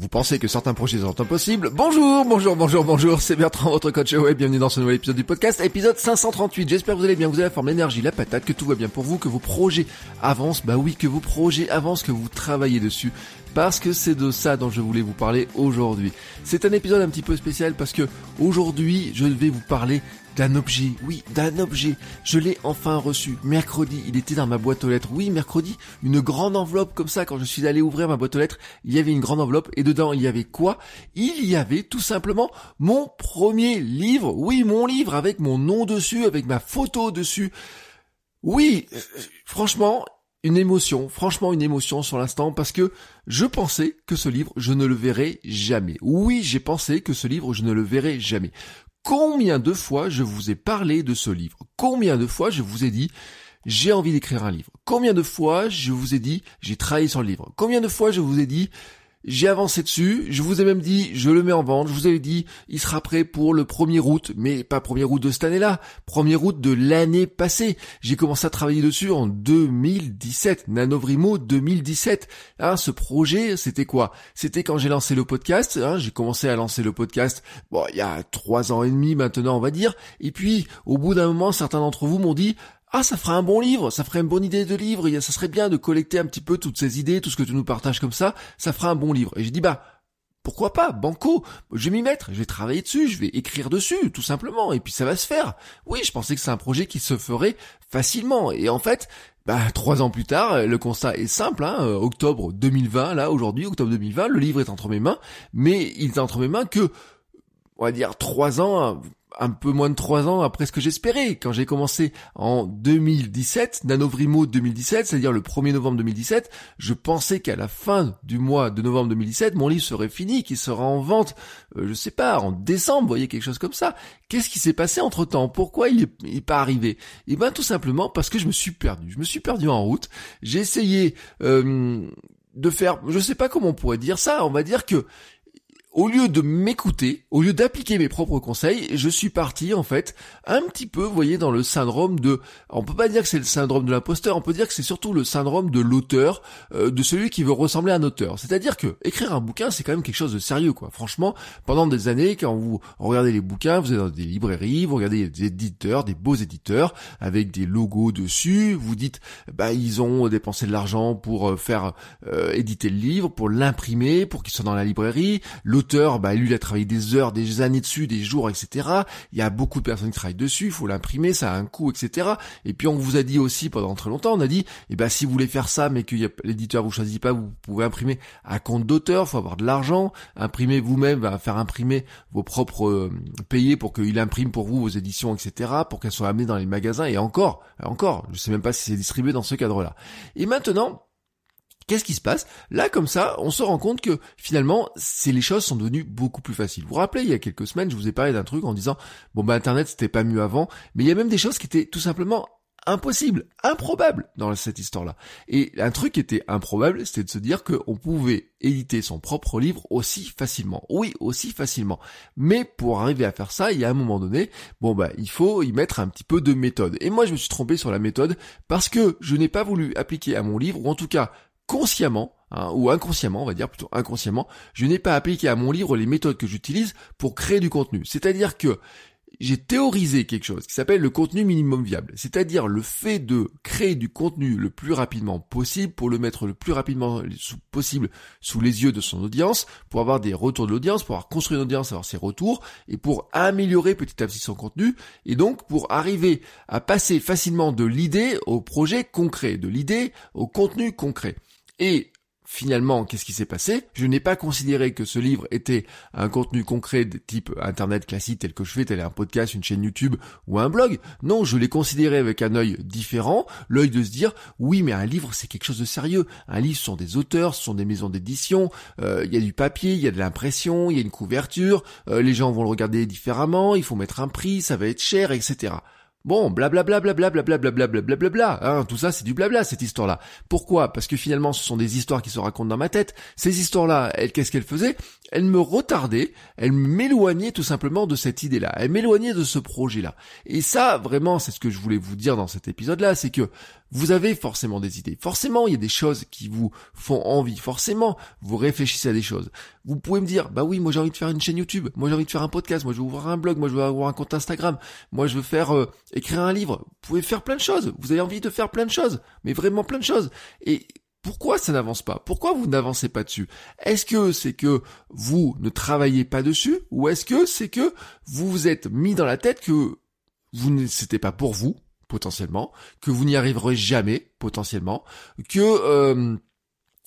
Vous pensez que certains projets sont impossibles. Bonjour, bonjour, bonjour, bonjour, c'est Bertrand, votre coach web, bienvenue dans ce nouvel épisode du podcast, épisode 538. J'espère que vous allez bien, vous avez la forme, l'énergie, la patate, que tout va bien pour vous, que vos projets avancent, bah oui, que vos projets avancent, que vous travaillez dessus, parce que c'est de ça dont je voulais vous parler aujourd'hui. C'est un épisode un petit peu spécial parce que aujourd'hui, je vais vous parler d'un objet, oui, d'un objet. Je l'ai enfin reçu. Mercredi, il était dans ma boîte aux lettres. Oui, mercredi, une grande enveloppe comme ça. Quand je suis allé ouvrir ma boîte aux lettres, il y avait une grande enveloppe et dedans, il y avait quoi? Il y avait tout simplement mon premier livre. Oui, mon livre avec mon nom dessus, avec ma photo dessus. Oui, euh, franchement, une émotion, franchement une émotion sur l'instant parce que je pensais que ce livre, je ne le verrais jamais. Oui, j'ai pensé que ce livre, je ne le verrais jamais. Combien de fois je vous ai parlé de ce livre? Combien de fois je vous ai dit j'ai envie d'écrire un livre? Combien de fois je vous ai dit j'ai travaillé sur le livre? Combien de fois je vous ai dit j'ai avancé dessus, je vous ai même dit, je le mets en vente, je vous avais dit, il sera prêt pour le 1er août, mais pas 1er août de cette année-là, 1er août de l'année passée. J'ai commencé à travailler dessus en 2017, Nanovrimo 2017. Hein, ce projet, c'était quoi? C'était quand j'ai lancé le podcast, hein, j'ai commencé à lancer le podcast, bon, il y a trois ans et demi maintenant, on va dire, et puis, au bout d'un moment, certains d'entre vous m'ont dit, ah ça ferait un bon livre, ça ferait une bonne idée de livre, ça serait bien de collecter un petit peu toutes ces idées, tout ce que tu nous partages comme ça, ça ferait un bon livre. Et j'ai dit bah pourquoi pas, banco, je vais m'y mettre, je vais travailler dessus, je vais écrire dessus, tout simplement, et puis ça va se faire. Oui, je pensais que c'est un projet qui se ferait facilement, et en fait, bah, trois ans plus tard, le constat est simple, hein, octobre 2020, là, aujourd'hui, octobre 2020, le livre est entre mes mains, mais il est entre mes mains que, on va dire, trois ans, un peu moins de trois ans après ce que j'espérais. Quand j'ai commencé en 2017, Nanovrimo 2017, c'est-à-dire le 1er novembre 2017, je pensais qu'à la fin du mois de novembre 2017, mon livre serait fini, qu'il sera en vente, euh, je sais pas, en décembre, vous voyez, quelque chose comme ça. Qu'est-ce qui s'est passé entre temps Pourquoi il est, pas arrivé? Eh ben tout simplement parce que je me suis perdu. Je me suis perdu en route. J'ai essayé euh, de faire, je sais pas comment on pourrait dire ça, on va dire que au lieu de m'écouter, au lieu d'appliquer mes propres conseils, je suis parti en fait un petit peu, vous voyez, dans le syndrome de, on peut pas dire que c'est le syndrome de l'imposteur, on peut dire que c'est surtout le syndrome de l'auteur, euh, de celui qui veut ressembler à un auteur. C'est-à-dire que écrire un bouquin, c'est quand même quelque chose de sérieux, quoi. Franchement, pendant des années, quand vous regardez les bouquins, vous êtes dans des librairies, vous regardez des éditeurs, des beaux éditeurs avec des logos dessus, vous dites, bah ils ont dépensé de l'argent pour euh, faire euh, éditer le livre, pour l'imprimer, pour qu'il soit dans la librairie. Bah lui il a travaillé des heures, des années dessus, des jours, etc. Il y a beaucoup de personnes qui travaillent dessus, il faut l'imprimer, ça a un coût, etc. Et puis on vous a dit aussi pendant très longtemps, on a dit, eh ben si vous voulez faire ça, mais que l'éditeur vous choisit pas, vous pouvez imprimer à compte d'auteur, faut avoir de l'argent, imprimer vous-même, bah, faire imprimer vos propres euh, payés pour qu'il imprime pour vous vos éditions, etc. pour qu'elles soient amenées dans les magasins. Et encore, encore, je sais même pas si c'est distribué dans ce cadre-là. Et maintenant, Qu'est-ce qui se passe? Là, comme ça, on se rend compte que finalement, c'est les choses sont devenues beaucoup plus faciles. Vous vous rappelez, il y a quelques semaines, je vous ai parlé d'un truc en disant, bon bah Internet c'était pas mieux avant, mais il y a même des choses qui étaient tout simplement impossibles, improbables dans cette histoire-là. Et un truc qui était improbable, c'était de se dire qu'on pouvait éditer son propre livre aussi facilement. Oui, aussi facilement. Mais pour arriver à faire ça, il y a un moment donné, bon bah il faut y mettre un petit peu de méthode. Et moi je me suis trompé sur la méthode parce que je n'ai pas voulu appliquer à mon livre, ou en tout cas consciemment, hein, ou inconsciemment, on va dire plutôt inconsciemment, je n'ai pas appliqué à mon livre les méthodes que j'utilise pour créer du contenu. C'est-à-dire que j'ai théorisé quelque chose qui s'appelle le contenu minimum viable, c'est-à-dire le fait de créer du contenu le plus rapidement possible pour le mettre le plus rapidement possible sous les yeux de son audience, pour avoir des retours de l'audience, pour avoir construit une audience, avoir ses retours, et pour améliorer petit à petit son contenu, et donc pour arriver à passer facilement de l'idée au projet concret, de l'idée au contenu concret. Et finalement, qu'est-ce qui s'est passé? Je n'ai pas considéré que ce livre était un contenu concret de type internet classique tel que je fais, tel un podcast, une chaîne YouTube ou un blog. Non, je l'ai considéré avec un œil différent, l'œil de se dire oui, mais un livre c'est quelque chose de sérieux. Un livre ce sont des auteurs, ce sont des maisons d'édition, euh, il y a du papier, il y a de l'impression, il y a une couverture, euh, les gens vont le regarder différemment, il faut mettre un prix, ça va être cher, etc. Bon, blablabla, blablabla, blablabla, blablabla, hein, tout ça c'est du blabla cette histoire-là. Pourquoi? Parce que finalement ce sont des histoires qui se racontent dans ma tête. Ces histoires-là, elles, qu'est-ce qu'elles faisaient? Elles me retardaient, elles m'éloignaient tout simplement de cette idée-là, elles m'éloignaient de ce projet-là. Et ça, vraiment, c'est ce que je voulais vous dire dans cet épisode-là, c'est que vous avez forcément des idées. Forcément, il y a des choses qui vous font envie. Forcément, vous réfléchissez à des choses. Vous pouvez me dire, bah oui, moi j'ai envie de faire une chaîne YouTube. Moi j'ai envie de faire un podcast. Moi je veux ouvrir un blog. Moi je veux avoir un compte Instagram. Moi je veux faire euh, écrire un livre. Vous pouvez faire plein de choses. Vous avez envie de faire plein de choses, mais vraiment plein de choses. Et pourquoi ça n'avance pas? Pourquoi vous n'avancez pas dessus? Est-ce que c'est que vous ne travaillez pas dessus ou est-ce que c'est que vous vous êtes mis dans la tête que vous ne c'était pas pour vous? Potentiellement, que vous n'y arriverez jamais, potentiellement, que euh,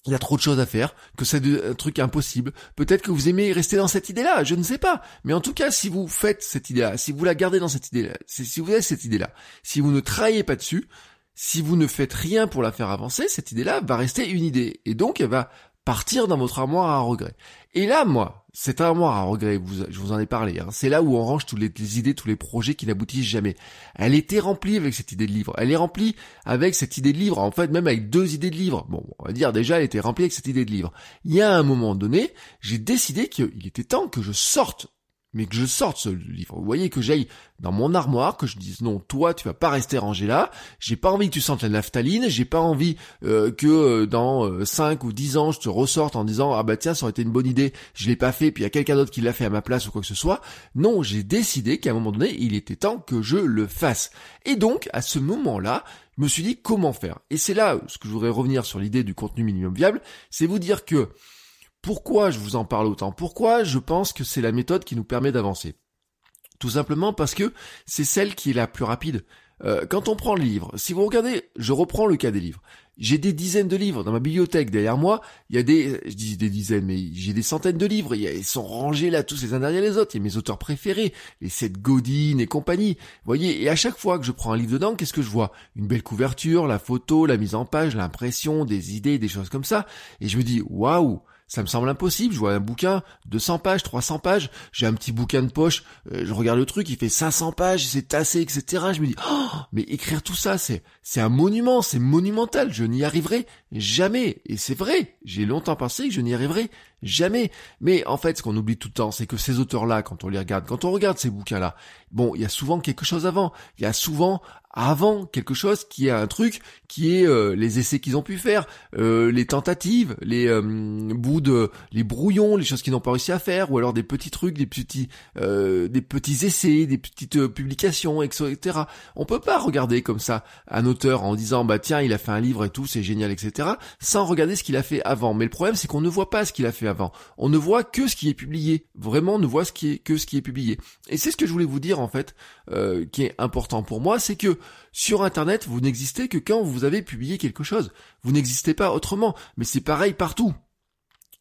il y a trop de choses à faire, que c'est un truc impossible. Peut-être que vous aimez rester dans cette idée-là, je ne sais pas. Mais en tout cas, si vous faites cette idée-là, si vous la gardez dans cette idée-là, si vous avez cette idée-là, si vous ne travaillez pas dessus, si vous ne faites rien pour la faire avancer, cette idée-là va rester une idée. Et donc, elle va partir dans votre armoire à regret. Et là, moi, cette armoire à regret, je vous en ai parlé, hein, c'est là où on range toutes les, idées, tous les projets qui n'aboutissent jamais. Elle était remplie avec cette idée de livre. Elle est remplie avec cette idée de livre, en fait même avec deux idées de livre. Bon, on va dire déjà, elle était remplie avec cette idée de livre. Il y a un moment donné, j'ai décidé qu'il était temps que je sorte mais que je sorte ce livre. Vous voyez que j'aille dans mon armoire, que je dise non, toi tu vas pas rester rangé là, j'ai pas envie que tu sentes la naphtaline, j'ai pas envie euh, que euh, dans 5 euh, ou 10 ans je te ressorte en disant ah bah tiens ça aurait été une bonne idée, je l'ai pas fait puis il y a quelqu'un d'autre qui l'a fait à ma place ou quoi que ce soit. Non, j'ai décidé qu'à un moment donné, il était temps que je le fasse. Et donc à ce moment-là, je me suis dit comment faire? Et c'est là ce que je voudrais revenir sur l'idée du contenu minimum viable, c'est vous dire que pourquoi je vous en parle autant? Pourquoi je pense que c'est la méthode qui nous permet d'avancer? Tout simplement parce que c'est celle qui est la plus rapide. Euh, quand on prend le livre, si vous regardez, je reprends le cas des livres. J'ai des dizaines de livres dans ma bibliothèque derrière moi. Il y a des, je dis des dizaines, mais j'ai des centaines de livres. ils sont rangés là, tous les uns derrière les autres. Il y a mes auteurs préférés, les Seth Godin et compagnie. Voyez, et à chaque fois que je prends un livre dedans, qu'est-ce que je vois? Une belle couverture, la photo, la mise en page, l'impression, des idées, des choses comme ça. Et je me dis, waouh ça me semble impossible. Je vois un bouquin, 200 pages, 300 pages. J'ai un petit bouquin de poche. Euh, je regarde le truc, il fait 500 pages, c'est tassé, etc. Je me dis, oh, mais écrire tout ça, c'est, c'est un monument, c'est monumental. Je n'y arriverai jamais. Et c'est vrai. J'ai longtemps pensé que je n'y arriverai jamais. Mais en fait, ce qu'on oublie tout le temps, c'est que ces auteurs-là, quand on les regarde, quand on regarde ces bouquins-là, bon, il y a souvent quelque chose avant. Il y a souvent avant quelque chose qui est un truc qui est euh, les essais qu'ils ont pu faire, euh, les tentatives, les euh, bouts de, les brouillons, les choses qu'ils n'ont pas réussi à faire, ou alors des petits trucs, des petits, des petits essais, des petites publications, etc. On peut pas regarder comme ça un auteur en disant bah tiens il a fait un livre et tout, c'est génial, etc. Sans regarder ce qu'il a fait avant. Mais le problème c'est qu'on ne voit pas ce qu'il a fait avant. On ne voit que ce qui est publié. Vraiment on ne voit que ce qui est publié. Et c'est ce que je voulais vous dire en fait, qui est important pour moi, c'est que sur Internet, vous n'existez que quand vous avez publié quelque chose. Vous n'existez pas autrement. Mais c'est pareil partout.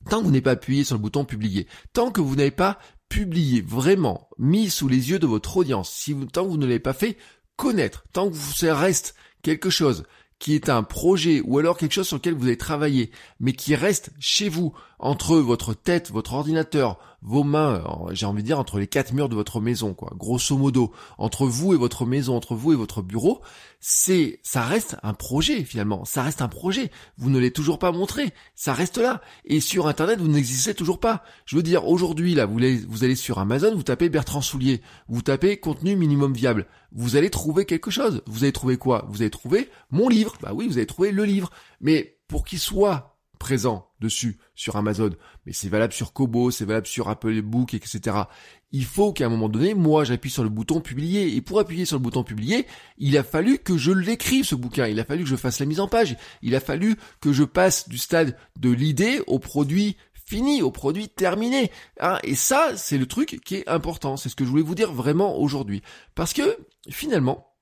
Tant que vous n'avez pas appuyé sur le bouton publier, tant que vous n'avez pas publié vraiment, mis sous les yeux de votre audience, tant que vous ne l'avez pas fait connaître, tant que vous reste quelque chose qui est un projet ou alors quelque chose sur lequel vous avez travaillé, mais qui reste chez vous, entre votre tête, votre ordinateur, vos mains, j'ai envie de dire entre les quatre murs de votre maison, quoi, grosso modo, entre vous et votre maison, entre vous et votre bureau, c'est, ça reste un projet finalement, ça reste un projet. Vous ne l'avez toujours pas montré, ça reste là. Et sur Internet, vous n'existez toujours pas. Je veux dire, aujourd'hui là, vous allez, vous allez sur Amazon, vous tapez Bertrand Soulier, vous tapez contenu minimum viable, vous allez trouver quelque chose. Vous allez trouver quoi? Vous allez trouver mon livre. Bah oui, vous allez trouver le livre. Mais pour qu'il soit présent dessus sur Amazon, mais c'est valable sur Kobo, c'est valable sur Apple Book, etc. Il faut qu'à un moment donné, moi, j'appuie sur le bouton publier. Et pour appuyer sur le bouton publier, il a fallu que je l'écrive, ce bouquin. Il a fallu que je fasse la mise en page. Il a fallu que je passe du stade de l'idée au produit fini, au produit terminé. Hein. et ça, c'est le truc qui est important. C'est ce que je voulais vous dire vraiment aujourd'hui. Parce que, finalement,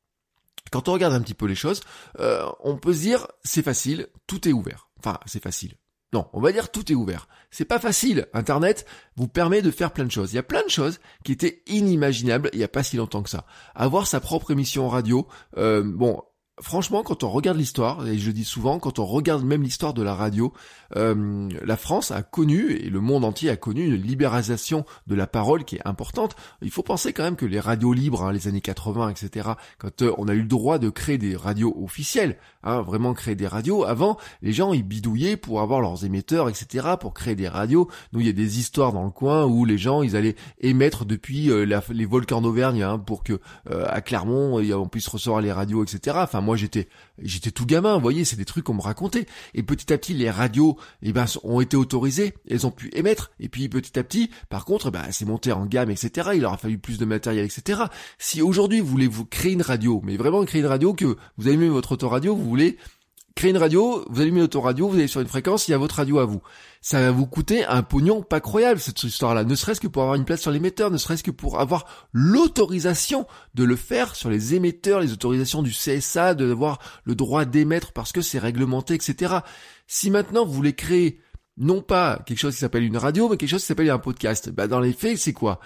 quand on regarde un petit peu les choses, euh, on peut se dire, c'est facile, tout est ouvert. Enfin, c'est facile. Non, on va dire tout est ouvert. C'est pas facile. Internet vous permet de faire plein de choses. Il y a plein de choses qui étaient inimaginables il y a pas si longtemps que ça. Avoir sa propre émission radio, euh, bon, franchement, quand on regarde l'histoire, et je dis souvent, quand on regarde même l'histoire de la radio, euh, la France a connu, et le monde entier a connu, une libéralisation de la parole qui est importante. Il faut penser quand même que les radios libres, hein, les années 80, etc., quand euh, on a eu le droit de créer des radios officielles, hein, vraiment créer des radios, avant, les gens, ils bidouillaient pour avoir leurs émetteurs, etc., pour créer des radios. Nous, il y a des histoires dans le coin où les gens, ils allaient émettre depuis euh, les volcans d'Auvergne, hein, pour que à Clermont, on puisse recevoir les radios, etc. Enfin, moi, j'étais, j'étais tout gamin, vous voyez, c'est des trucs qu'on me racontait. Et petit à petit, les radios eh ben, ont été autorisées, elles ont pu émettre, et puis petit à petit, par contre, bah, c'est monté en gamme, etc. Il leur a fallu plus de matériel, etc. Si aujourd'hui vous voulez vous créer une radio, mais vraiment créer une radio que vous allumez votre autoradio, vous voulez créer une radio, vous allumez l'autoradio, vous allez sur une fréquence, il y a votre radio à vous. Ça va vous coûter un pognon pas croyable cette histoire-là, ne serait-ce que pour avoir une place sur l'émetteur, ne serait-ce que pour avoir l'autorisation de le faire sur les émetteurs, les autorisations du CSA, de avoir le droit d'émettre parce que c'est réglementé, etc. Si maintenant vous voulez créer non pas quelque chose qui s'appelle une radio, mais quelque chose qui s'appelle un podcast. Bah, dans les faits, c'est quoi?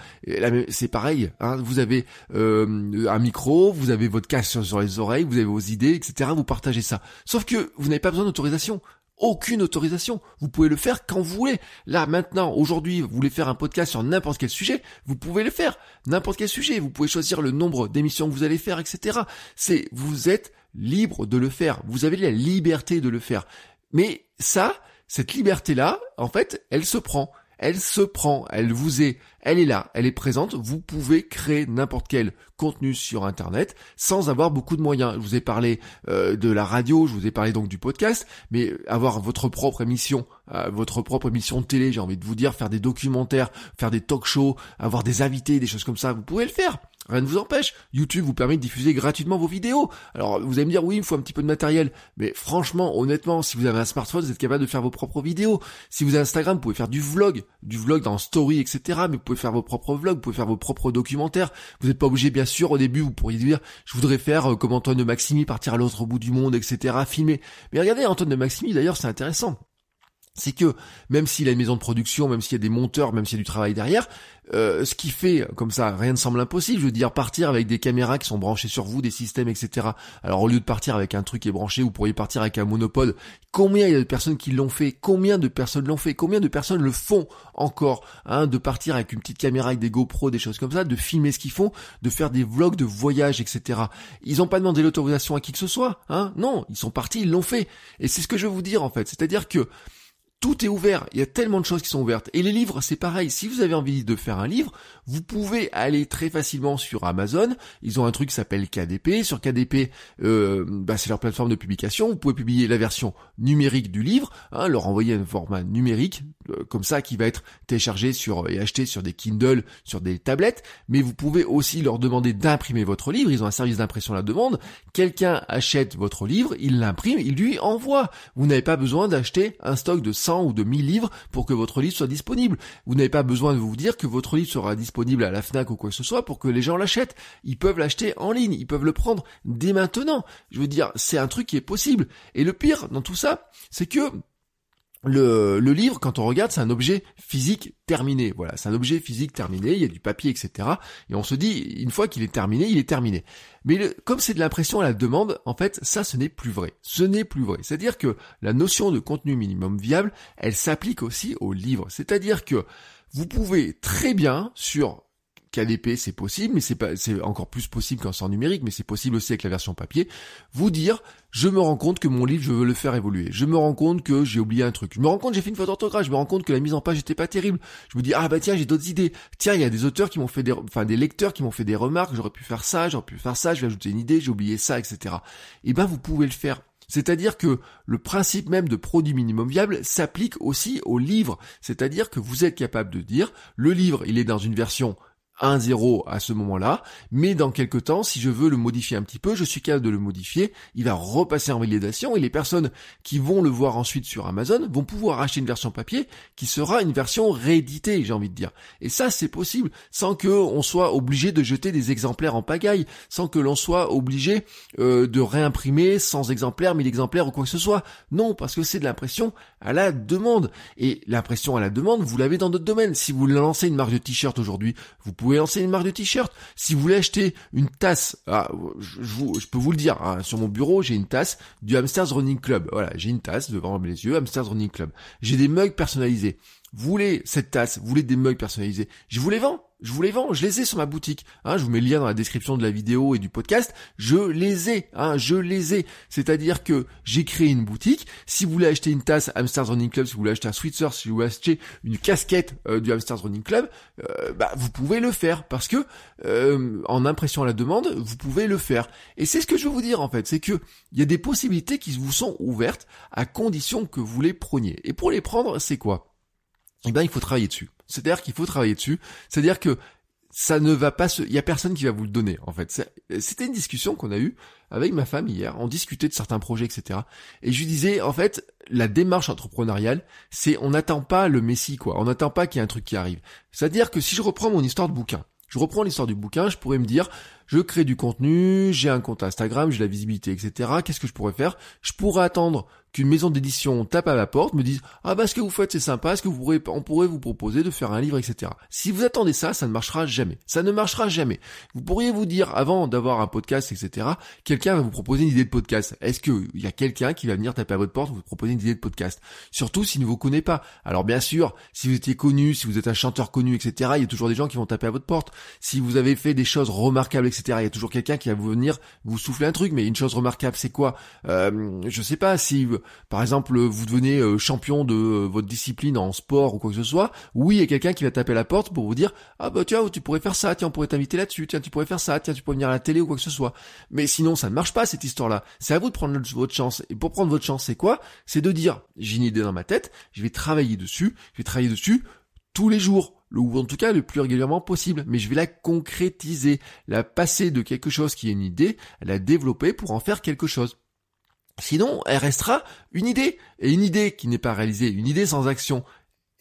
C'est pareil. Hein. vous avez euh, un micro, vous avez votre casque sur les oreilles, vous avez vos idées, etc. Vous partagez ça. Sauf que vous n'avez pas besoin d'autorisation. Aucune autorisation. Vous pouvez le faire quand vous voulez. Là, maintenant, aujourd'hui, vous voulez faire un podcast sur n'importe quel sujet, vous pouvez le faire. N'importe quel sujet. Vous pouvez choisir le nombre d'émissions que vous allez faire, etc. C'est, vous êtes libre de le faire. Vous avez la liberté de le faire. Mais ça, cette liberté-là, en fait, elle se prend. Elle se prend, elle vous est, elle est là, elle est présente, vous pouvez créer n'importe quel contenu sur Internet sans avoir beaucoup de moyens. Je vous ai parlé euh, de la radio, je vous ai parlé donc du podcast, mais avoir votre propre émission, euh, votre propre émission de télé, j'ai envie de vous dire, faire des documentaires, faire des talk shows, avoir des invités, des choses comme ça, vous pouvez le faire. Rien ne vous empêche. YouTube vous permet de diffuser gratuitement vos vidéos. Alors vous allez me dire oui, il faut un petit peu de matériel. Mais franchement, honnêtement, si vous avez un smartphone, vous êtes capable de faire vos propres vidéos. Si vous avez Instagram, vous pouvez faire du vlog, du vlog dans Story, etc. Mais vous pouvez faire vos propres vlogs, vous pouvez faire vos propres documentaires. Vous n'êtes pas obligé, bien sûr, au début, vous pourriez dire, je voudrais faire euh, comme Antoine de Maximi, partir à l'autre bout du monde, etc. Filmer. Mais regardez, Antoine de Maximi, d'ailleurs, c'est intéressant c'est que même s'il a une maison de production, même s'il y a des monteurs, même s'il y a du travail derrière, euh, ce qui fait comme ça, rien ne semble impossible. Je veux dire, partir avec des caméras qui sont branchées sur vous, des systèmes, etc. Alors au lieu de partir avec un truc qui est branché, vous pourriez partir avec un monopode. Combien il y a de personnes qui l'ont fait? Combien de personnes l'ont fait? Combien de personnes le font encore? Hein, De partir avec une petite caméra, avec des GoPro, des choses comme ça, de filmer ce qu'ils font, de faire des vlogs de voyage, etc. Ils n'ont pas demandé l'autorisation à qui que ce soit. Hein? Non, ils sont partis, ils l'ont fait. Et c'est ce que je veux vous dire en fait. C'est-à-dire que tout est ouvert. Il y a tellement de choses qui sont ouvertes. Et les livres, c'est pareil. Si vous avez envie de faire un livre, vous pouvez aller très facilement sur Amazon. Ils ont un truc qui s'appelle KDP. Sur KDP, euh, bah, c'est leur plateforme de publication. Vous pouvez publier la version numérique du livre, hein, leur envoyer un format numérique, comme ça, qui va être téléchargé sur et acheté sur des Kindle, sur des tablettes. Mais vous pouvez aussi leur demander d'imprimer votre livre. Ils ont un service d'impression à la demande. Quelqu'un achète votre livre, il l'imprime, il lui envoie. Vous n'avez pas besoin d'acheter un stock de 100 ou de 1000 livres pour que votre livre soit disponible. Vous n'avez pas besoin de vous dire que votre livre sera disponible à la FNAC ou quoi que ce soit pour que les gens l'achètent. Ils peuvent l'acheter en ligne, ils peuvent le prendre dès maintenant. Je veux dire, c'est un truc qui est possible. Et le pire dans tout ça, c'est que le, livre, quand on regarde, c'est un objet physique terminé. Voilà, c'est un objet physique terminé, il y a du papier, etc. Et on se dit, une fois qu'il est terminé, il est terminé. Mais comme c'est de l'impression à la demande, en fait, ça, ce n'est plus vrai. Ce n'est plus vrai. C'est-à-dire que la notion de contenu minimum viable, elle s'applique aussi au livre. C'est-à-dire que vous pouvez très bien, sur KDP, c'est possible, mais c'est pas, c'est encore plus possible qu'en sort numérique, mais c'est possible aussi avec la version papier. Vous dire, je me rends compte que mon livre, je veux le faire évoluer. Je me rends compte que j'ai oublié un truc. Je me rends compte que j'ai fait une faute d'orthographe. Je me rends compte que la mise en page n'était pas terrible. Je me dis, ah bah tiens, j'ai d'autres idées. Tiens, il y a des auteurs qui m'ont fait des, enfin des lecteurs qui m'ont fait des remarques. J'aurais pu faire ça, j'aurais pu faire ça. Je vais ajouter une idée, j'ai oublié ça, etc. Et eh ben, vous pouvez le faire. C'est-à-dire que le principe même de produit minimum viable s'applique aussi au livre. C'est-à-dire que vous êtes capable de dire, le livre, il est dans une version 1-0 à ce moment-là, mais dans quelques temps, si je veux le modifier un petit peu, je suis capable de le modifier, il va repasser en validation et les personnes qui vont le voir ensuite sur Amazon vont pouvoir acheter une version papier qui sera une version rééditée, j'ai envie de dire. Et ça, c'est possible sans que on soit obligé de jeter des exemplaires en pagaille, sans que l'on soit obligé euh, de réimprimer sans exemplaires, 1000 exemplaires ou quoi que ce soit. Non, parce que c'est de l'impression à la demande. Et l'impression à la demande, vous l'avez dans d'autres domaines. Si vous lancez une marque de t-shirt aujourd'hui, vous pouvez pouvez lancer une marque de t-shirt. Si vous voulez acheter une tasse, ah, je, je, peux vous le dire, hein, sur mon bureau, j'ai une tasse du Hamsters Running Club. Voilà, j'ai une tasse devant mes yeux, Hamsters Running Club. J'ai des mugs personnalisés. Vous voulez cette tasse, vous voulez des mugs personnalisés, je vous les vends. Je vous les vends, je les ai sur ma boutique. Hein, je vous mets le lien dans la description de la vidéo et du podcast. Je les ai, hein, je les ai. C'est-à-dire que j'ai créé une boutique. Si vous voulez acheter une tasse Hamsters Running Club, si vous voulez acheter un sweatshirt, si vous voulez acheter une casquette euh, du Hamsters Running Club, euh, bah, vous pouvez le faire parce que euh, en impression à la demande, vous pouvez le faire. Et c'est ce que je veux vous dire en fait, c'est que il y a des possibilités qui vous sont ouvertes à condition que vous les preniez. Et pour les prendre, c'est quoi? Eh ben il faut travailler dessus. C'est-à-dire qu'il faut travailler dessus. C'est-à-dire que ça ne va pas se, il y a personne qui va vous le donner, en fait. C'était une discussion qu'on a eue avec ma femme hier. On discutait de certains projets, etc. Et je lui disais, en fait, la démarche entrepreneuriale, c'est, on n'attend pas le messie, quoi. On n'attend pas qu'il y ait un truc qui arrive. C'est-à-dire que si je reprends mon histoire de bouquin, je reprends l'histoire du bouquin, je pourrais me dire, je crée du contenu, j'ai un compte Instagram, j'ai la visibilité, etc. Qu'est-ce que je pourrais faire? Je pourrais attendre qu'une maison d'édition tape à la porte, me dise ah bah ce que vous faites c'est sympa, est-ce que vous pourrez, on pourrait vous proposer de faire un livre, etc. Si vous attendez ça, ça ne marchera jamais. Ça ne marchera jamais. Vous pourriez vous dire avant d'avoir un podcast, etc. Quelqu'un va vous proposer une idée de podcast. Est-ce que il y a quelqu'un qui va venir taper à votre porte vous proposer une idée de podcast? Surtout s'il ne vous connaît pas. Alors bien sûr, si vous étiez connu, si vous êtes un chanteur connu, etc. Il y a toujours des gens qui vont taper à votre porte. Si vous avez fait des choses remarquables, etc. Il y a toujours quelqu'un qui va venir vous souffler un truc. Mais une chose remarquable, c'est quoi? Euh, Je sais pas si par exemple, vous devenez euh, champion de euh, votre discipline en sport ou quoi que ce soit, oui, il y a quelqu'un qui va taper la porte pour vous dire ah bah tiens, tu pourrais faire ça, tiens, on pourrait t'inviter là-dessus, tiens, tu pourrais faire ça, tiens, tu pourrais venir à la télé ou quoi que ce soit. Mais sinon, ça ne marche pas cette histoire-là. C'est à vous de prendre votre chance. Et pour prendre votre chance, c'est quoi? C'est de dire j'ai une idée dans ma tête, je vais travailler dessus, je vais travailler dessus tous les jours ou en tout cas le plus régulièrement possible, mais je vais la concrétiser, la passer de quelque chose qui est une idée, la développer pour en faire quelque chose. Sinon, elle restera une idée. Et une idée qui n'est pas réalisée, une idée sans action,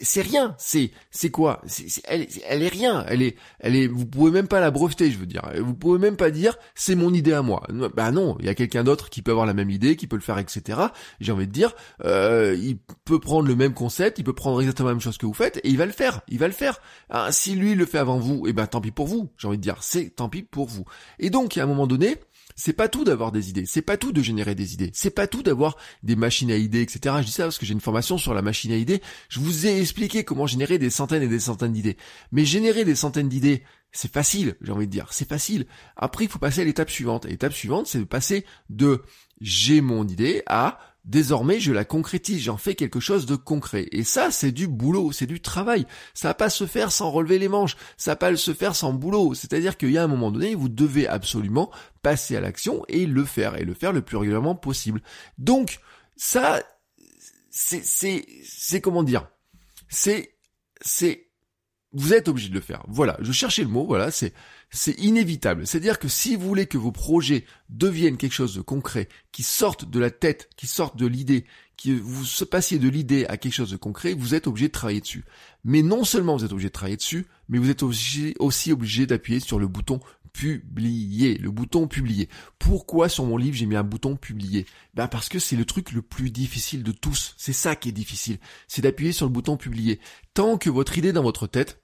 c'est rien. C'est c'est quoi? Elle, elle est rien. Elle est elle est. Vous pouvez même pas la breveter, je veux dire. Vous pouvez même pas dire c'est mon idée à moi. Bah non, il y a quelqu'un d'autre qui peut avoir la même idée, qui peut le faire, etc. J'ai envie de dire, euh, il peut prendre le même concept, il peut prendre exactement la même chose que vous faites et il va le faire. Il va le faire. Ah, si lui le fait avant vous, et eh ben tant pis pour vous. J'ai envie de dire, c'est tant pis pour vous. Et donc à un moment donné c'est pas tout d'avoir des idées, c'est pas tout de générer des idées, c'est pas tout d'avoir des machines à idées, etc. Je dis ça parce que j'ai une formation sur la machine à idées. Je vous ai expliqué comment générer des centaines et des centaines d'idées. Mais générer des centaines d'idées, c'est facile, j'ai envie de dire, c'est facile. Après, il faut passer à l'étape suivante. L'étape suivante, c'est de passer de j'ai mon idée à Désormais, je la concrétise, j'en fais quelque chose de concret. Et ça, c'est du boulot, c'est du travail. Ça va pas se faire sans relever les manches, ça va pas se faire sans boulot. C'est-à-dire qu'il y a un moment donné, vous devez absolument passer à l'action et le faire, et le faire le plus régulièrement possible. Donc, ça, c'est, c'est, c'est comment dire? C'est, c'est vous êtes obligé de le faire. Voilà, je cherchais le mot, voilà, c'est c'est inévitable. C'est-à-dire que si vous voulez que vos projets deviennent quelque chose de concret, qui sortent de la tête, qui sortent de l'idée, que vous se passiez de l'idée à quelque chose de concret, vous êtes obligé de travailler dessus. Mais non seulement vous êtes obligé de travailler dessus, mais vous êtes aussi obligé d'appuyer sur le bouton publier, le bouton publier. Pourquoi sur mon livre j'ai mis un bouton publier Ben parce que c'est le truc le plus difficile de tous. C'est ça qui est difficile. C'est d'appuyer sur le bouton publier. Tant que votre idée dans votre tête,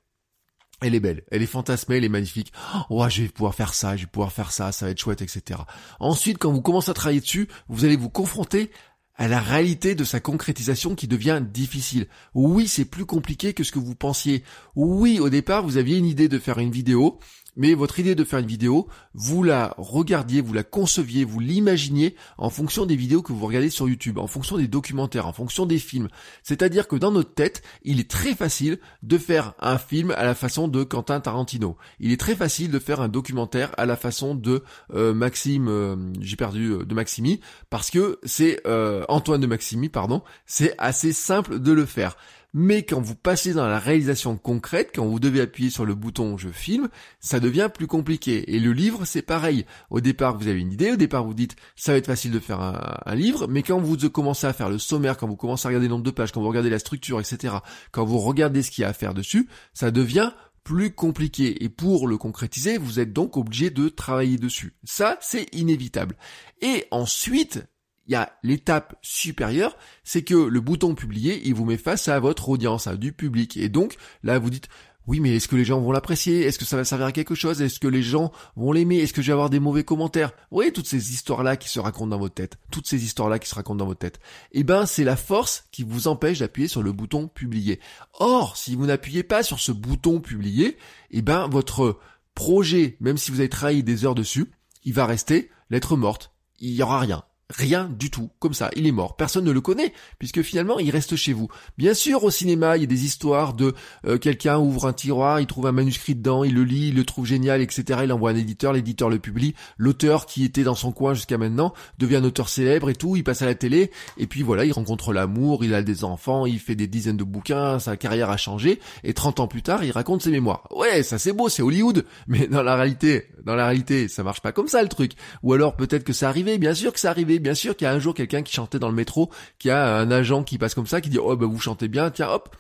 elle est belle, elle est fantasmée, elle est magnifique. Oh, je vais pouvoir faire ça, je vais pouvoir faire ça, ça va être chouette, etc. Ensuite, quand vous commencez à travailler dessus, vous allez vous confronter à la réalité de sa concrétisation qui devient difficile. Oui, c'est plus compliqué que ce que vous pensiez. Oui, au départ, vous aviez une idée de faire une vidéo, mais votre idée de faire une vidéo, vous la regardiez, vous la conceviez, vous l'imaginiez en fonction des vidéos que vous regardez sur YouTube, en fonction des documentaires, en fonction des films. C'est-à-dire que dans notre tête, il est très facile de faire un film à la façon de Quentin Tarantino. Il est très facile de faire un documentaire à la façon de euh, Maxime, euh, j'ai perdu, euh, de Maximi, parce que c'est Antoine de Maximi, pardon, c'est assez simple de le faire. Mais quand vous passez dans la réalisation concrète, quand vous devez appuyer sur le bouton je filme, ça devient plus compliqué. Et le livre, c'est pareil. Au départ, vous avez une idée, au départ, vous dites, ça va être facile de faire un, livre, mais quand vous commencez à faire le sommaire, quand vous commencez à regarder le nombre de pages, quand vous regardez la structure, etc., quand vous regardez ce qu'il y a à faire dessus, ça devient plus compliqué. Et pour le concrétiser, vous êtes donc obligé de travailler dessus. Ça, c'est inévitable. Et ensuite, il y a l'étape supérieure, c'est que le bouton publier, il vous met face à votre audience, à du public. Et donc, là, vous dites, oui, mais est-ce que les gens vont l'apprécier? Est-ce que ça va servir à quelque chose? Est-ce que les gens vont l'aimer? Est-ce que je vais avoir des mauvais commentaires? Vous voyez toutes ces histoires-là qui se racontent dans votre tête, toutes ces histoires-là qui se racontent dans votre tête. Eh ben, c'est la force qui vous empêche d'appuyer sur le bouton publier. Or, si vous n'appuyez pas sur ce bouton publier, eh ben, votre projet, même si vous avez travaillé des heures dessus, il va rester lettre morte. Il y aura rien. Rien du tout, comme ça, il est mort. Personne ne le connaît, puisque finalement il reste chez vous. Bien sûr, au cinéma, il y a des histoires de euh, quelqu'un ouvre un tiroir, il trouve un manuscrit dedans, il le lit, il le trouve génial, etc. Il envoie un éditeur, l'éditeur le publie. L'auteur qui était dans son coin jusqu'à maintenant devient un auteur célèbre et tout, il passe à la télé, et puis voilà, il rencontre l'amour, il a des enfants, il fait des dizaines de bouquins, sa carrière a changé, et 30 ans plus tard, il raconte ses mémoires. Ouais, ça c'est beau, c'est Hollywood, mais dans la réalité, dans la réalité, ça marche pas comme ça le truc. Ou alors peut-être que c'est arrivé, bien sûr que c'est bien sûr qu'il y a un jour quelqu'un qui chantait dans le métro, qui a un agent qui passe comme ça, qui dit oh bah vous chantez bien, tiens hop,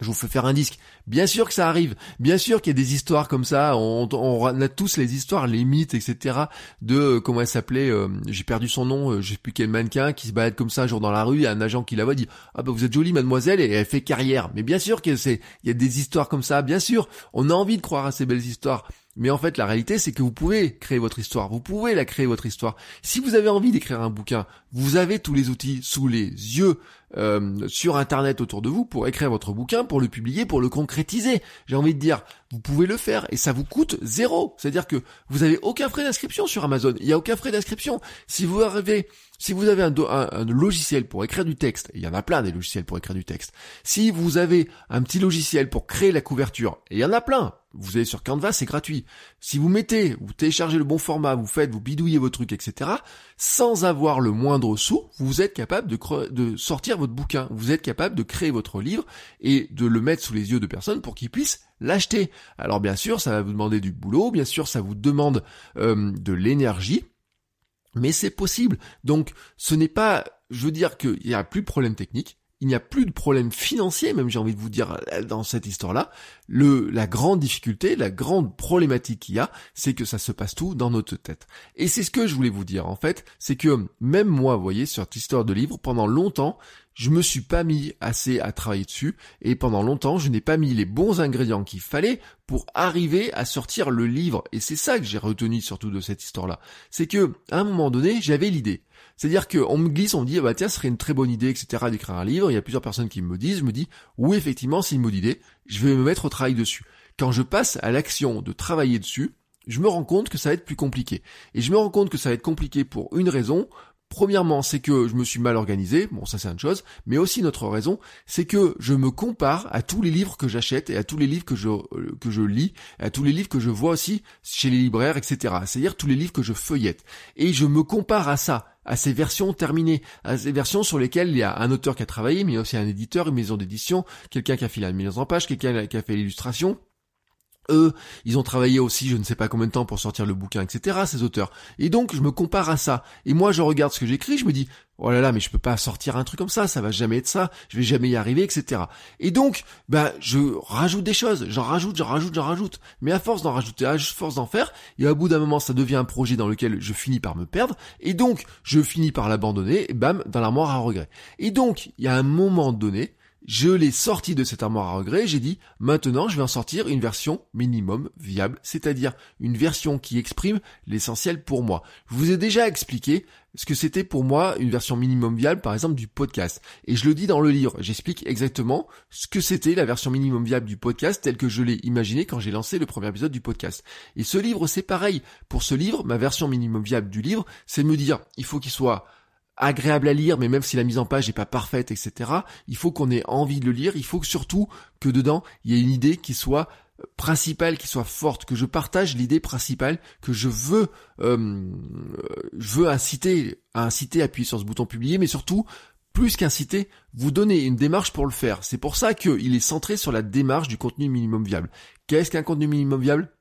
je vous fais faire un disque. Bien sûr que ça arrive. Bien sûr qu'il y a des histoires comme ça. On, a tous les histoires, les mythes, etc. De euh, comment elle s'appelait. Euh, j'ai perdu son nom. Euh, je sais plus quel mannequin qui se balade comme ça un jour dans la rue. Il y a un agent qui la voit dit ah bah vous êtes jolie mademoiselle et elle fait carrière. Mais bien sûr que c'est. Il y a des histoires comme ça. Bien sûr, on a envie de croire à ces belles histoires. Mais en fait, la réalité, c'est que vous pouvez créer votre histoire. Vous pouvez la créer, votre histoire. Si vous avez envie d'écrire un bouquin, vous avez tous les outils sous les yeux euh, sur Internet autour de vous pour écrire votre bouquin, pour le publier, pour le concrétiser. J'ai envie de dire, vous pouvez le faire et ça vous coûte zéro. C'est-à-dire que vous avez aucun frais d'inscription sur Amazon. Il n'y a aucun frais d'inscription. Si vous arrivez, si vous avez un, logiciel pour écrire du texte, il y en a plein des logiciels pour écrire du texte. Si vous avez un petit logiciel pour créer la couverture, il y en a plein. Vous allez sur Canva, c'est gratuit. Si vous mettez, vous téléchargez le bon format, vous faites, vous bidouillez vos trucs, etc., sans avoir le moindre sou, vous êtes capable de, sortir votre bouquin. Vous êtes capable de créer votre livre et de le mettre sous les yeux de personnes pour qu'ils puissent l'acheter. Alors bien sûr, ça va vous demander du boulot, bien sûr, ça vous demande euh, de l'énergie, mais c'est possible. Donc, ce n'est pas, je veux dire qu'il n'y a plus de problème technique, il n'y a plus de problème financier, même j'ai envie de vous dire euh, dans cette histoire-là. Le, la grande difficulté, la grande problématique qu'il y a, c'est que ça se passe tout dans notre tête. Et c'est ce que je voulais vous dire en fait, c'est que même moi, vous voyez, sur cette histoire de livre, pendant longtemps, je me suis pas mis assez à travailler dessus. Et pendant longtemps je n'ai pas mis les bons ingrédients qu'il fallait pour arriver à sortir le livre. Et c'est ça que j'ai retenu surtout de cette histoire là c'est que à un moment donné j'avais l'idée c'est-à-dire qu'on me glisse, on me dit, ah bah tiens, ce serait une très bonne idée, etc., d'écrire un livre. Il y a plusieurs personnes qui me disent, je me dis, oui, effectivement, c'est une bonne idée. Je vais me mettre au travail dessus. Quand je passe à l'action de travailler dessus, je me rends compte que ça va être plus compliqué. Et je me rends compte que ça va être compliqué pour une raison, Premièrement, c'est que je me suis mal organisé, bon ça c'est une chose, mais aussi notre raison, c'est que je me compare à tous les livres que j'achète et à tous les livres que je euh, que je lis, à tous les livres que je vois aussi chez les libraires, etc. C'est-à-dire tous les livres que je feuillette. Et je me compare à ça, à ces versions terminées, à ces versions sur lesquelles il y a un auteur qui a travaillé, mais aussi un éditeur, une maison d'édition, quelqu'un qui a fait la mise en page, quelqu'un qui a fait l'illustration, eux, ils ont travaillé aussi, je ne sais pas combien de temps pour sortir le bouquin, etc., ces auteurs. Et donc, je me compare à ça. Et moi, je regarde ce que j'écris, je me dis, oh là là, mais je peux pas sortir un truc comme ça, ça va jamais être ça, je vais jamais y arriver, etc. Et donc, bah, je rajoute des choses, j'en rajoute, j'en rajoute, j'en rajoute. Mais à force d'en rajouter, à force d'en faire, et au bout d'un moment, ça devient un projet dans lequel je finis par me perdre, et donc, je finis par l'abandonner, et bam, dans l'armoire à regret. Et donc, il y a un moment donné, je l'ai sorti de cette armoire à regret, j'ai dit maintenant je vais en sortir une version minimum viable, c'est-à-dire une version qui exprime l'essentiel pour moi. Je vous ai déjà expliqué ce que c'était pour moi une version minimum viable par exemple du podcast. Et je le dis dans le livre, j'explique exactement ce que c'était la version minimum viable du podcast telle que je l'ai imaginé quand j'ai lancé le premier épisode du podcast. Et ce livre c'est pareil. Pour ce livre, ma version minimum viable du livre, c'est me dire il faut qu'il soit agréable à lire, mais même si la mise en page n'est pas parfaite, etc., il faut qu'on ait envie de le lire, il faut surtout que dedans, il y ait une idée qui soit principale, qui soit forte, que je partage l'idée principale, que je veux, euh, veux inciter, à inciter à appuyer sur ce bouton publier, mais surtout plus qu'inciter, vous donner une démarche pour le faire. C'est pour ça qu'il est centré sur la démarche du contenu minimum viable. Qu'est-ce qu'un contenu minimum viable?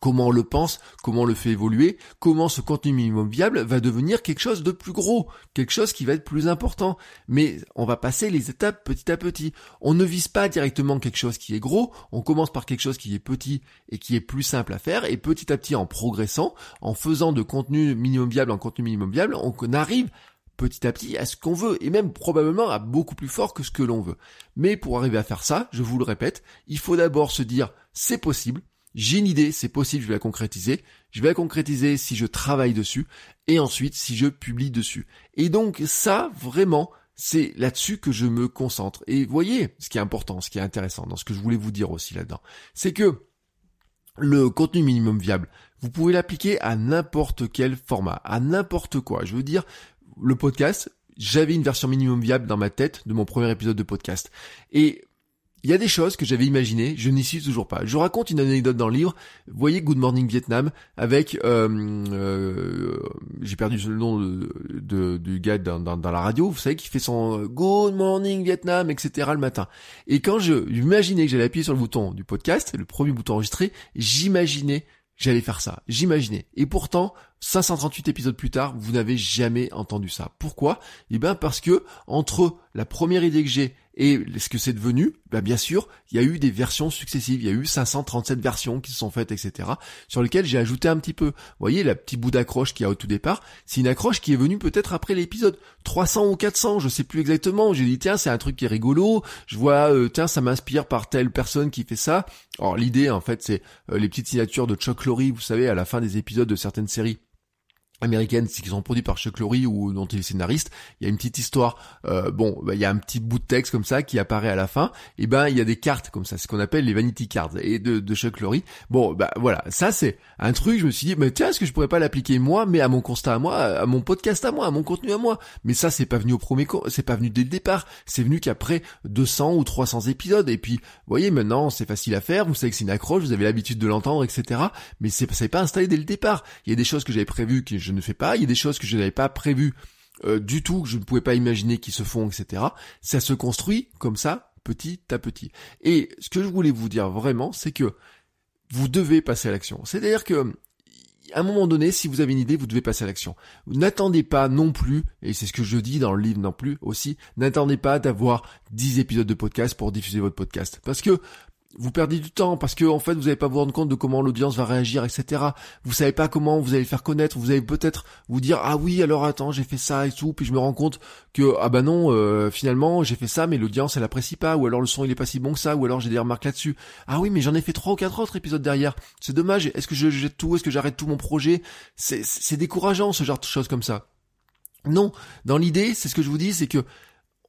Comment on le pense, comment on le fait évoluer, comment ce contenu minimum viable va devenir quelque chose de plus gros, quelque chose qui va être plus important. Mais on va passer les étapes petit à petit. On ne vise pas directement quelque chose qui est gros, on commence par quelque chose qui est petit et qui est plus simple à faire, et petit à petit en progressant, en faisant de contenu minimum viable en contenu minimum viable, on arrive petit à petit à ce qu'on veut, et même probablement à beaucoup plus fort que ce que l'on veut. Mais pour arriver à faire ça, je vous le répète, il faut d'abord se dire c'est possible, j'ai une idée, c'est possible, je vais la concrétiser. Je vais la concrétiser si je travaille dessus et ensuite si je publie dessus. Et donc ça, vraiment, c'est là-dessus que je me concentre. Et voyez, ce qui est important, ce qui est intéressant dans ce que je voulais vous dire aussi là-dedans, c'est que le contenu minimum viable, vous pouvez l'appliquer à n'importe quel format, à n'importe quoi. Je veux dire, le podcast, j'avais une version minimum viable dans ma tête de mon premier épisode de podcast. Et il y a des choses que j'avais imaginées, je n'y suis toujours pas. Je raconte une anecdote dans le livre. Voyez Good Morning Vietnam avec, euh, euh, j'ai perdu le nom de, du gars dans, la radio, vous savez, qui fait son Good Morning Vietnam, etc. le matin. Et quand je imaginais que j'allais appuyer sur le bouton du podcast, le premier bouton enregistré, j'imaginais j'allais faire ça. J'imaginais. Et pourtant, 538 épisodes plus tard, vous n'avez jamais entendu ça. Pourquoi? Eh bien parce que entre la première idée que j'ai et ce que c'est devenu, bah bien sûr, il y a eu des versions successives, il y a eu 537 versions qui se sont faites, etc., sur lesquelles j'ai ajouté un petit peu. Vous voyez, la petite bout d'accroche qu'il y a au tout départ, c'est une accroche qui est venue peut-être après l'épisode 300 ou 400, je sais plus exactement. J'ai dit, tiens, c'est un truc qui est rigolo, je vois, euh, tiens, ça m'inspire par telle personne qui fait ça. Alors l'idée, en fait, c'est euh, les petites signatures de Chuck Lorre, vous savez, à la fin des épisodes de certaines séries américaines qui sont produits par Chuck Lorre ou dont il est scénariste, il y a une petite histoire, euh, bon, bah, il y a un petit bout de texte comme ça qui apparaît à la fin, et ben il y a des cartes comme ça, ce qu'on appelle les vanity cards et de, de Chuck Lorre. Bon, bah voilà, ça c'est un truc, je me suis dit, mais tiens, est-ce que je pourrais pas l'appliquer moi, mais à mon constat à moi, à mon podcast à moi, à mon contenu à moi. Mais ça c'est pas venu au premier, c'est pas venu dès le départ, c'est venu qu'après 200 ou 300 épisodes. Et puis, vous voyez, maintenant c'est facile à faire, vous savez que c'est une accroche, vous avez l'habitude de l'entendre, etc. Mais c'est pas installé dès le départ. Il y a des choses que j'avais prévues que je ne fais pas. Il y a des choses que je n'avais pas prévues euh, du tout, que je ne pouvais pas imaginer qui se font, etc. Ça se construit comme ça, petit à petit. Et ce que je voulais vous dire vraiment, c'est que vous devez passer à l'action. C'est-à-dire que à un moment donné, si vous avez une idée, vous devez passer à l'action. N'attendez pas non plus, et c'est ce que je dis dans le livre non plus aussi, n'attendez pas d'avoir 10 épisodes de podcast pour diffuser votre podcast. Parce que vous perdez du temps parce que en fait vous n'allez pas vous rendre compte de comment l'audience va réagir, etc. Vous savez pas comment vous allez le faire connaître. Vous allez peut-être vous dire ah oui alors attends j'ai fait ça et tout, puis je me rends compte que ah bah non euh, finalement j'ai fait ça mais l'audience elle apprécie pas ou alors le son il est pas si bon que ça ou alors j'ai des remarques là-dessus. Ah oui mais j'en ai fait trois ou quatre autres épisodes derrière. C'est dommage. Est-ce que je jette tout? Est-ce que j'arrête tout mon projet? C'est c'est décourageant ce genre de choses comme ça. Non, dans l'idée, c'est ce que je vous dis, c'est que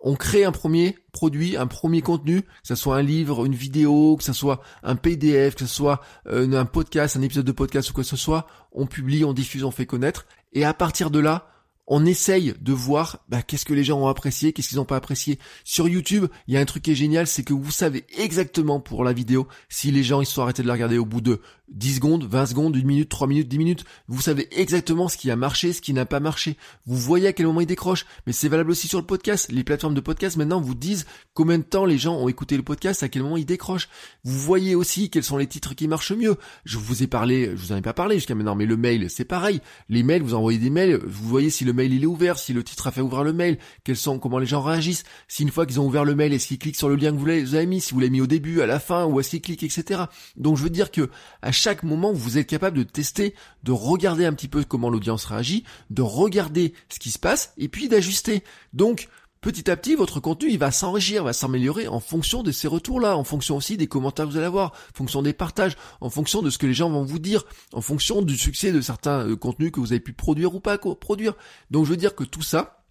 on crée un premier produit, un premier contenu, que ce soit un livre, une vidéo, que ce soit un PDF, que ce soit euh, un podcast, un épisode de podcast ou quoi que ce soit, on publie, on diffuse, on fait connaître, et à partir de là, on essaye de voir bah, qu'est-ce que les gens ont apprécié, qu'est-ce qu'ils n'ont pas apprécié. Sur YouTube, il y a un truc qui est génial, c'est que vous savez exactement pour la vidéo si les gens ils se sont arrêtés de la regarder au bout de 10 secondes, 20 secondes, 1 minute, 3 minutes, 10 minutes. Vous savez exactement ce qui a marché, ce qui n'a pas marché. Vous voyez à quel moment ils décrochent. Mais c'est valable aussi sur le podcast. Les plateformes de podcast maintenant vous disent combien de temps les gens ont écouté le podcast, à quel moment ils décrochent. Vous voyez aussi quels sont les titres qui marchent mieux. Je vous ai parlé, je vous en ai pas parlé jusqu'à maintenant, mais le mail c'est pareil. Les mails, vous envoyez des mails, vous voyez si le mail il est ouvert, si le titre a fait ouvrir le mail, quels sont, comment les gens réagissent. Si une fois qu'ils ont ouvert le mail, est-ce qu'ils cliquent sur le lien que vous avez mis, si vous l'avez mis au début, à la fin, ou est-ce qu'ils cliquent, etc. Donc je veux dire que à chaque moment vous êtes capable de tester, de regarder un petit peu comment l'audience réagit, de regarder ce qui se passe et puis d'ajuster. Donc, petit à petit, votre contenu, il va s'enrichir, va s'améliorer en fonction de ces retours-là, en fonction aussi des commentaires que vous allez avoir, en fonction des partages, en fonction de ce que les gens vont vous dire, en fonction du succès de certains euh, contenus que vous avez pu produire ou pas produire. Donc, je veux dire que tout ça,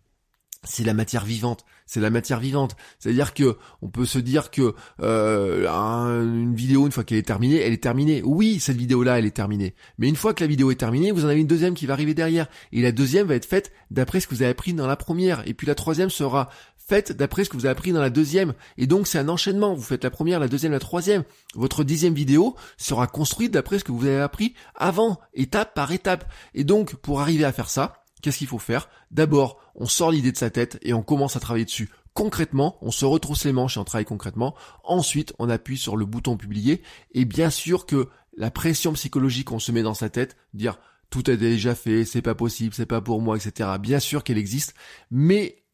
c'est la matière vivante, c'est la matière vivante. C'est-à-dire que on peut se dire que euh, une vidéo une fois qu'elle est terminée, elle est terminée. Oui, cette vidéo-là, elle est terminée. Mais une fois que la vidéo est terminée, vous en avez une deuxième qui va arriver derrière, et la deuxième va être faite d'après ce que vous avez appris dans la première, et puis la troisième sera faite d'après ce que vous avez appris dans la deuxième. Et donc c'est un enchaînement. Vous faites la première, la deuxième, la troisième. Votre dixième vidéo sera construite d'après ce que vous avez appris avant, étape par étape. Et donc pour arriver à faire ça, qu'est-ce qu'il faut faire? D'abord, on sort l'idée de sa tête et on commence à travailler dessus concrètement, on se retrousse les manches et on travaille concrètement. Ensuite, on appuie sur le bouton publier. Et bien sûr que la pression psychologique qu'on se met dans sa tête, dire tout est déjà fait, c'est pas possible, c'est pas pour moi, etc. Bien sûr qu'elle existe, mais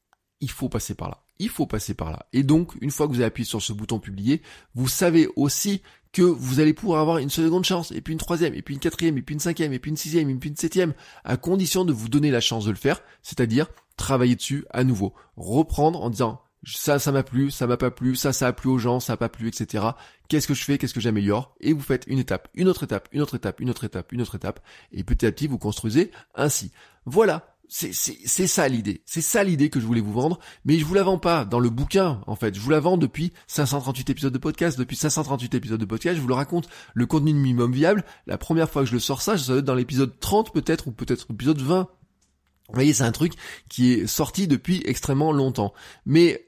il faut passer par là. Il faut passer par là. Et donc, une fois que vous avez appuyé sur ce bouton publier, vous savez aussi que vous allez pouvoir avoir une seconde chance, et puis une troisième, et puis une quatrième, et puis une cinquième, et puis une sixième, et puis une septième, à condition de vous donner la chance de le faire, c'est-à-dire travailler dessus à nouveau. Reprendre en disant ça, ça m'a plu, ça m'a pas plu, ça, ça a plu aux gens, ça a pas plu, etc. Qu'est-ce que je fais, qu'est-ce que j'améliore? Et vous faites une étape, une autre étape, une autre étape, une autre étape, une autre étape, et petit à petit vous construisez ainsi. Voilà, c'est ça l'idée. C'est ça l'idée que je voulais vous vendre, mais je vous la vends pas dans le bouquin, en fait. Je vous la vends depuis 538 épisodes de podcast. Depuis 538 épisodes de podcast, je vous le raconte. Le contenu minimum viable, la première fois que je le sors ça, ça doit être dans l'épisode 30 peut-être, ou peut-être l'épisode 20. Vous voyez, c'est un truc qui est sorti depuis extrêmement longtemps. Mais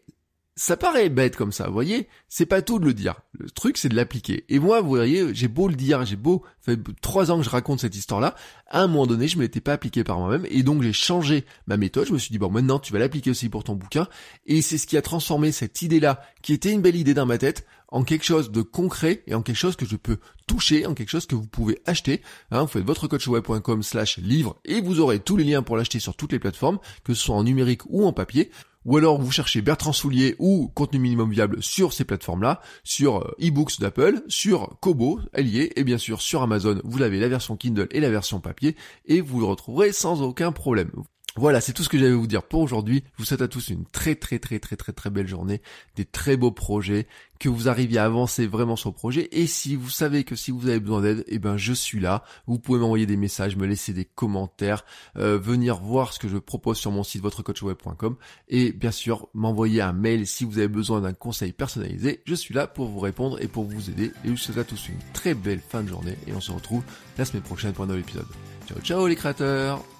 ça paraît bête comme ça, vous voyez C'est pas tout de le dire. Le truc, c'est de l'appliquer. Et moi, vous voyez, j'ai beau le dire, j'ai beau, fait trois ans que je raconte cette histoire-là, à un moment donné, je ne l'étais pas appliqué par moi-même, et donc j'ai changé ma méthode. Je me suis dit, bon, maintenant, tu vas l'appliquer aussi pour ton bouquin. Et c'est ce qui a transformé cette idée-là, qui était une belle idée dans ma tête, en quelque chose de concret et en quelque chose que je peux toucher, en quelque chose que vous pouvez acheter. Hein, vous faites votrecoachweb.com slash livre et vous aurez tous les liens pour l'acheter sur toutes les plateformes, que ce soit en numérique ou en papier ou alors vous cherchez Bertrand Soulier ou contenu minimum viable sur ces plateformes-là, sur euh, ebooks d'Apple, sur Kobo, Allier, et bien sûr sur Amazon, vous avez la version Kindle et la version papier, et vous le retrouverez sans aucun problème. Voilà, c'est tout ce que j'avais à vous dire pour aujourd'hui. Je vous souhaite à tous une très très très très très très belle journée, des très beaux projets, que vous arriviez à avancer vraiment sur le projet. Et si vous savez que si vous avez besoin d'aide, eh ben je suis là. Vous pouvez m'envoyer des messages, me laisser des commentaires, euh, venir voir ce que je propose sur mon site votrecoachweb.com et bien sûr m'envoyer un mail si vous avez besoin d'un conseil personnalisé. Je suis là pour vous répondre et pour vous aider. Et je vous souhaite à tous une très belle fin de journée et on se retrouve la semaine prochaine pour un nouvel épisode. Ciao ciao les créateurs